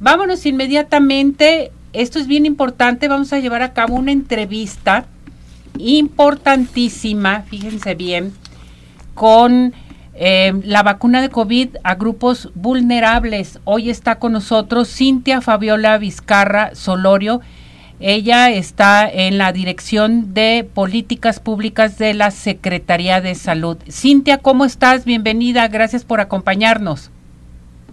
Vámonos inmediatamente. Esto es bien importante. Vamos a llevar a cabo una entrevista importantísima, fíjense bien, con eh, la vacuna de COVID a grupos vulnerables. Hoy está con nosotros Cintia Fabiola Vizcarra Solorio. Ella está en la Dirección de Políticas Públicas de la Secretaría de Salud. Cintia, ¿cómo estás? Bienvenida, gracias por acompañarnos.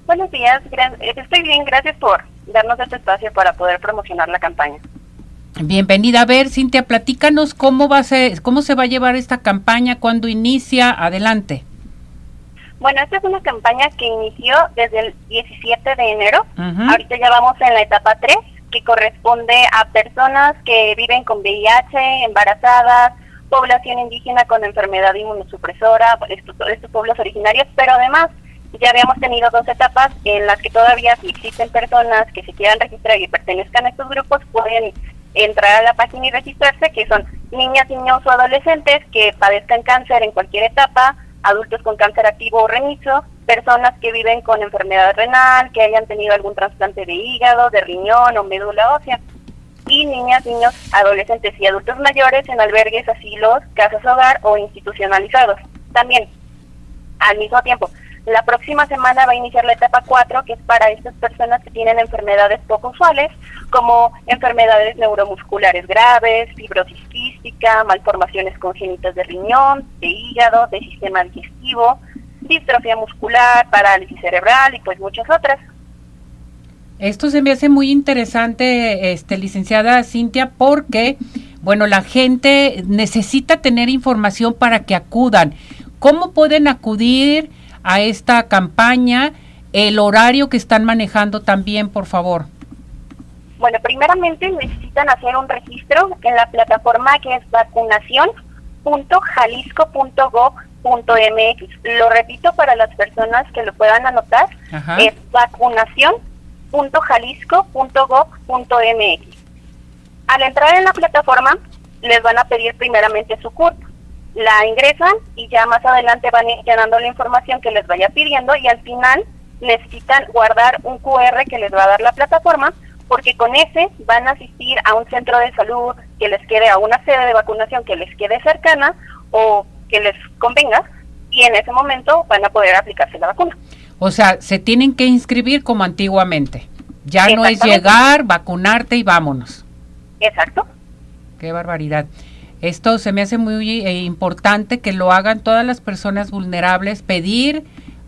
Buenos días, estoy bien, gracias por darnos este espacio para poder promocionar la campaña. Bienvenida. A ver, Cintia, platícanos cómo va a ser, cómo se va a llevar esta campaña, cuándo inicia, adelante. Bueno, esta es una campaña que inició desde el 17 de enero. Ahorita ya vamos en la etapa 3 que corresponde a personas que viven con VIH, embarazadas, población indígena con enfermedad inmunosupresora, estos, estos pueblos originarios, pero además ya habíamos tenido dos etapas en las que todavía si existen personas que se quieran registrar y pertenezcan a estos grupos, pueden entrar a la página y registrarse, que son niñas, niños o adolescentes que padezcan cáncer en cualquier etapa, adultos con cáncer activo o remiso, personas que viven con enfermedad renal, que hayan tenido algún trasplante de hígado, de riñón o médula ósea, y niñas, niños, adolescentes y adultos mayores en albergues, asilos, casas hogar o institucionalizados. También, al mismo tiempo, la próxima semana va a iniciar la etapa 4, que es para estas personas que tienen enfermedades poco usuales, como enfermedades neuromusculares graves, fibrosis quística, malformaciones congénitas de riñón, de hígado, de sistema digestivo, distrofia muscular, parálisis cerebral y pues muchas otras. Esto se me hace muy interesante, este, licenciada Cintia, porque, bueno, la gente necesita tener información para que acudan. ¿Cómo pueden acudir a esta campaña? El horario que están manejando también, por favor. Bueno, primeramente necesitan hacer un registro en la plataforma que es vacunación.jalisco.gov .mx. Lo repito para las personas que lo puedan anotar, es vacunación.jalisco.gov.mx. Al entrar en la plataforma, les van a pedir primeramente su CURP. La ingresan y ya más adelante van llenando la información que les vaya pidiendo y al final necesitan guardar un QR que les va a dar la plataforma porque con ese van a asistir a un centro de salud que les quede, a una sede de vacunación que les quede cercana o que les convenga y en ese momento van a poder aplicarse la vacuna. O sea, se tienen que inscribir como antiguamente. Ya no es llegar, vacunarte y vámonos. Exacto. Qué barbaridad. Esto se me hace muy eh, importante que lo hagan todas las personas vulnerables, pedir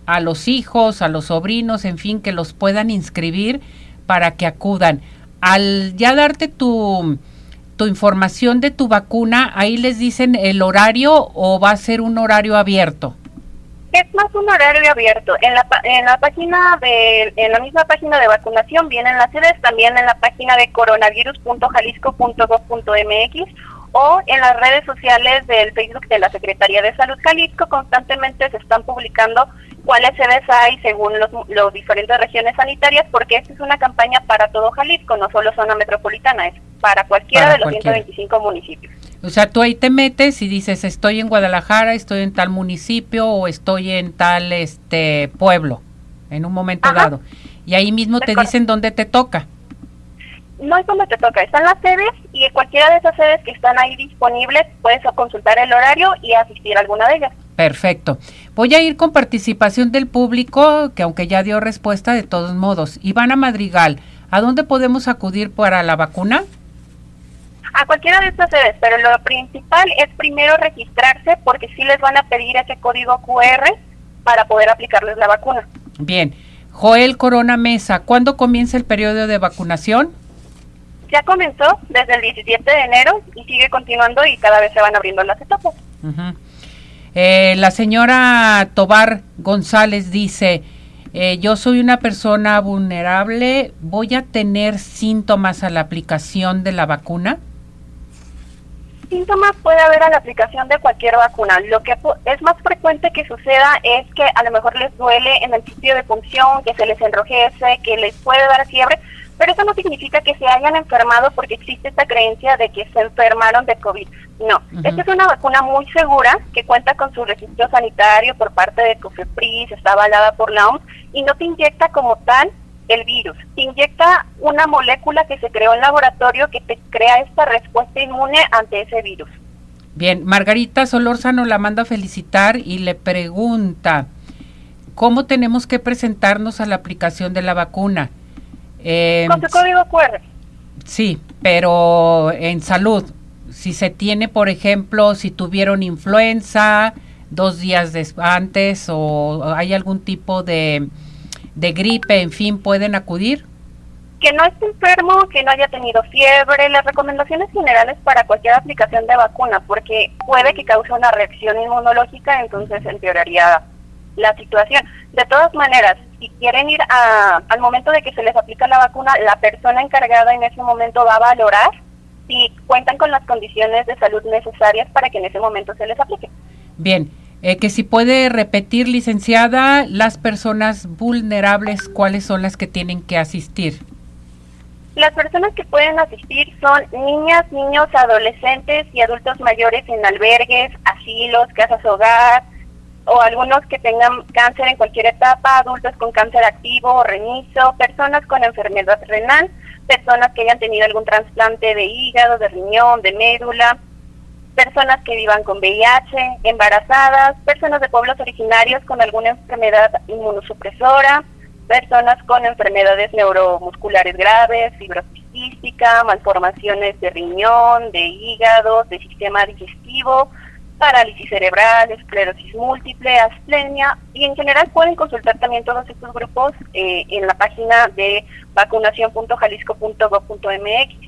a los hijos, a los sobrinos, en fin, que los puedan inscribir para que acudan. Al ya darte tu, tu información de tu vacuna, ahí les dicen el horario o va a ser un horario abierto. Es más un horario abierto. En la, en la página de, en la misma página de vacunación vienen las sedes, también en la página de coronavirus.jalisco.gov.mx o en las redes sociales del Facebook de la Secretaría de Salud Jalisco constantemente se están publicando cuáles sedes hay según los, los diferentes regiones sanitarias, porque esta es una campaña para todo Jalisco, no solo zona metropolitana, es para cualquiera de los 125 municipios. O sea, tú ahí te metes y dices, estoy en Guadalajara, estoy en tal municipio o estoy en tal este pueblo, en un momento dado. Y ahí mismo te dicen dónde te toca. No es donde te toca, están las sedes y en cualquiera de esas sedes que están ahí disponibles puedes consultar el horario y asistir a alguna de ellas. Perfecto. Voy a ir con participación del público, que aunque ya dio respuesta de todos modos. Ivana Madrigal, ¿a dónde podemos acudir para la vacuna? A cualquiera de estas sedes, pero lo principal es primero registrarse porque sí les van a pedir ese código QR para poder aplicarles la vacuna. Bien. Joel Corona Mesa, ¿cuándo comienza el periodo de vacunación? Ya comenzó desde el 17 de enero y sigue continuando y cada vez se van abriendo las etapas. Eh, la señora Tobar González dice, eh, yo soy una persona vulnerable, ¿voy a tener síntomas a la aplicación de la vacuna? Síntomas puede haber a la aplicación de cualquier vacuna. Lo que es más frecuente que suceda es que a lo mejor les duele en el sitio de función, que se les enrojece, que les puede dar fiebre, pero eso no significa que se hayan enfermado porque existe esta creencia de que se enfermaron de COVID. No, esta es una vacuna muy segura que cuenta con su registro sanitario por parte de COFEPRIS, está avalada por la OMS y no te inyecta como tal el virus. inyecta una molécula que se creó en laboratorio que te crea esta respuesta inmune ante ese virus. Bien, Margarita Solórzano la manda a felicitar y le pregunta, ¿cómo tenemos que presentarnos a la aplicación de la vacuna? Con su código QR. Sí, pero en salud, si se tiene, por ejemplo, si tuvieron influenza dos días antes o hay algún tipo de, de gripe, en fin, ¿pueden acudir? que no esté enfermo, que no haya tenido fiebre, las recomendaciones generales para cualquier aplicación de vacuna, porque puede que cause una reacción inmunológica, entonces empeoraría la situación. De todas maneras, si quieren ir a, al momento de que se les aplica la vacuna, la persona encargada en ese momento va a valorar si cuentan con las condiciones de salud necesarias para que en ese momento se les aplique. Bien, eh, que si puede repetir, licenciada, las personas vulnerables, ¿cuáles son las que tienen que asistir? Las personas que pueden asistir son niñas, niños, adolescentes y adultos mayores en albergues, asilos, casas hogar, o algunos que tengan cáncer en cualquier etapa, adultos con cáncer activo o renizo, personas con enfermedad renal, personas que hayan tenido algún trasplante de hígado, de riñón, de médula, personas que vivan con VIH, embarazadas, personas de pueblos originarios con alguna enfermedad inmunosupresora, personas con enfermedades neuromusculares graves, fibrosis malformaciones de riñón, de hígado, de sistema digestivo, parálisis cerebral, esclerosis múltiple, asplenia y en general pueden consultar también todos estos grupos eh, en la página de vacunación.jalisco.gov.mx.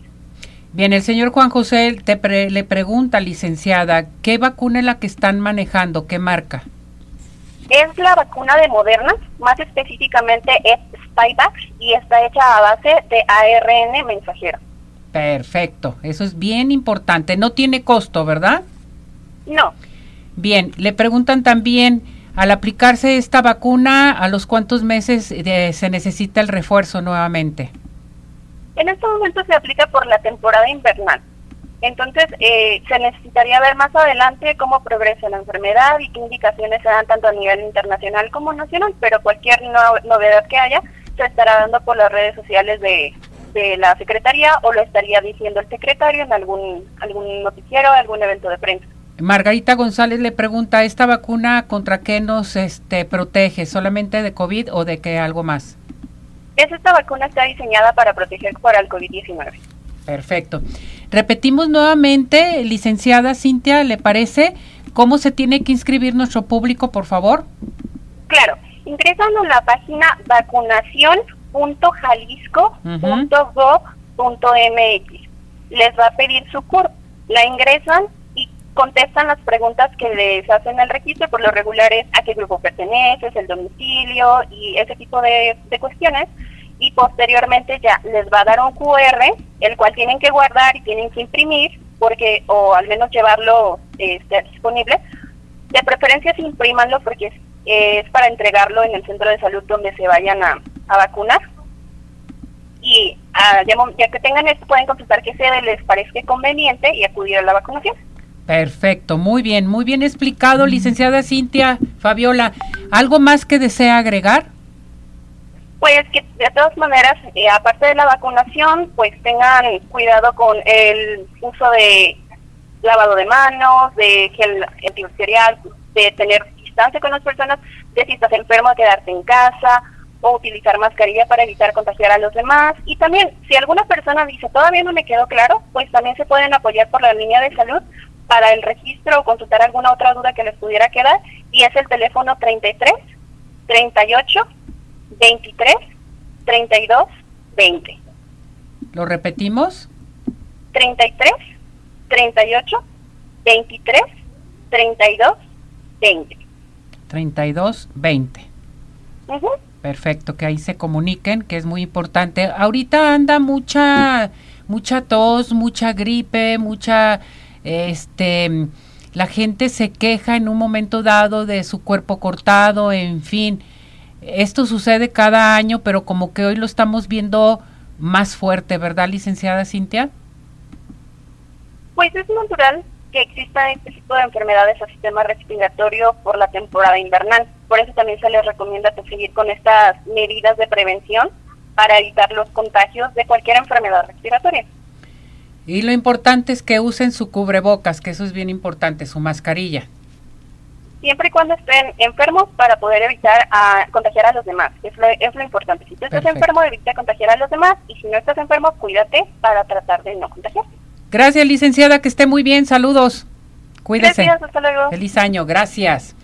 Bien, el señor Juan José te le pregunta, licenciada, ¿qué vacuna es la que están manejando? ¿Qué marca? Es la vacuna de Moderna, más específicamente es Spikevax y está hecha a base de ARN mensajero. Perfecto, eso es bien importante. No tiene costo, ¿verdad? No. Bien, le preguntan también, al aplicarse esta vacuna, ¿a los cuántos meses eh, se necesita el refuerzo nuevamente? En este momento se aplica por la temporada invernal. Entonces, eh, se necesitaría ver más adelante cómo progresa la enfermedad y qué indicaciones se dan tanto a nivel internacional como nacional, pero cualquier novedad que haya se estará dando por las redes sociales de, de la Secretaría o lo estaría diciendo el secretario en algún, algún noticiero, algún evento de prensa. Margarita González le pregunta, ¿esta vacuna contra qué nos este, protege? ¿Solamente de COVID o de qué algo más? Es esta vacuna está diseñada para proteger para el COVID-19. Perfecto. Repetimos nuevamente, licenciada Cintia, ¿le parece? ¿Cómo se tiene que inscribir nuestro público, por favor? Claro, ingresan a la página vacunación.jalisco.gov.mx. Les va a pedir su CURP. La ingresan contestan las preguntas que les hacen el registro, por lo regular es a qué grupo perteneces, el domicilio y ese tipo de, de cuestiones y posteriormente ya les va a dar un QR, el cual tienen que guardar y tienen que imprimir, porque o al menos llevarlo este, disponible. De preferencia sí imprimanlo porque es, para entregarlo en el centro de salud donde se vayan a, vacunar. Y ah, ya, que tengan esto pueden consultar qué sede les parezca conveniente y acudir a la vacunación. Perfecto, muy bien, muy bien explicado, licenciada Cintia Fabiola. ¿Algo más que desea agregar? Pues que de todas maneras, eh, aparte de la vacunación, pues tengan cuidado con el uso de lavado de manos, de gel antibacterial, de tener distancia con las personas, de si estás enfermo, quedarte en casa o utilizar mascarilla para evitar contagiar a los demás. Y también, si alguna persona dice, todavía no me quedó claro, pues también se pueden apoyar por la línea de salud para el registro o consultar alguna otra duda que les pudiera quedar. Y es el teléfono 33 38 23 32 20. ¿Lo repetimos? 33 38 23 32 20. 32 20. Perfecto, que ahí se comuniquen, que es muy importante. Ahorita anda mucha mucha tos, mucha gripe, mucha este la gente se queja en un momento dado de su cuerpo cortado, en fin. Esto sucede cada año, pero como que hoy lo estamos viendo más fuerte, ¿verdad, licenciada Cintia? Pues es natural que exista este tipo de enfermedades al sistema respiratorio por la temporada invernal. Por eso también se les recomienda seguir con estas medidas de prevención para evitar los contagios de cualquier enfermedad respiratoria. Y lo importante es que usen su cubrebocas, que eso es bien importante, su mascarilla. Siempre y cuando estén enfermos para poder evitar a, contagiar a los demás. Es lo, es lo importante. Si tú estás enfermo, evita contagiar a los demás. Y si no estás enfermo, cuídate para tratar de no contagiar. Gracias, licenciada. Que esté muy bien. Saludos. Cuídese. Gracias, hasta luego. Feliz año. Gracias.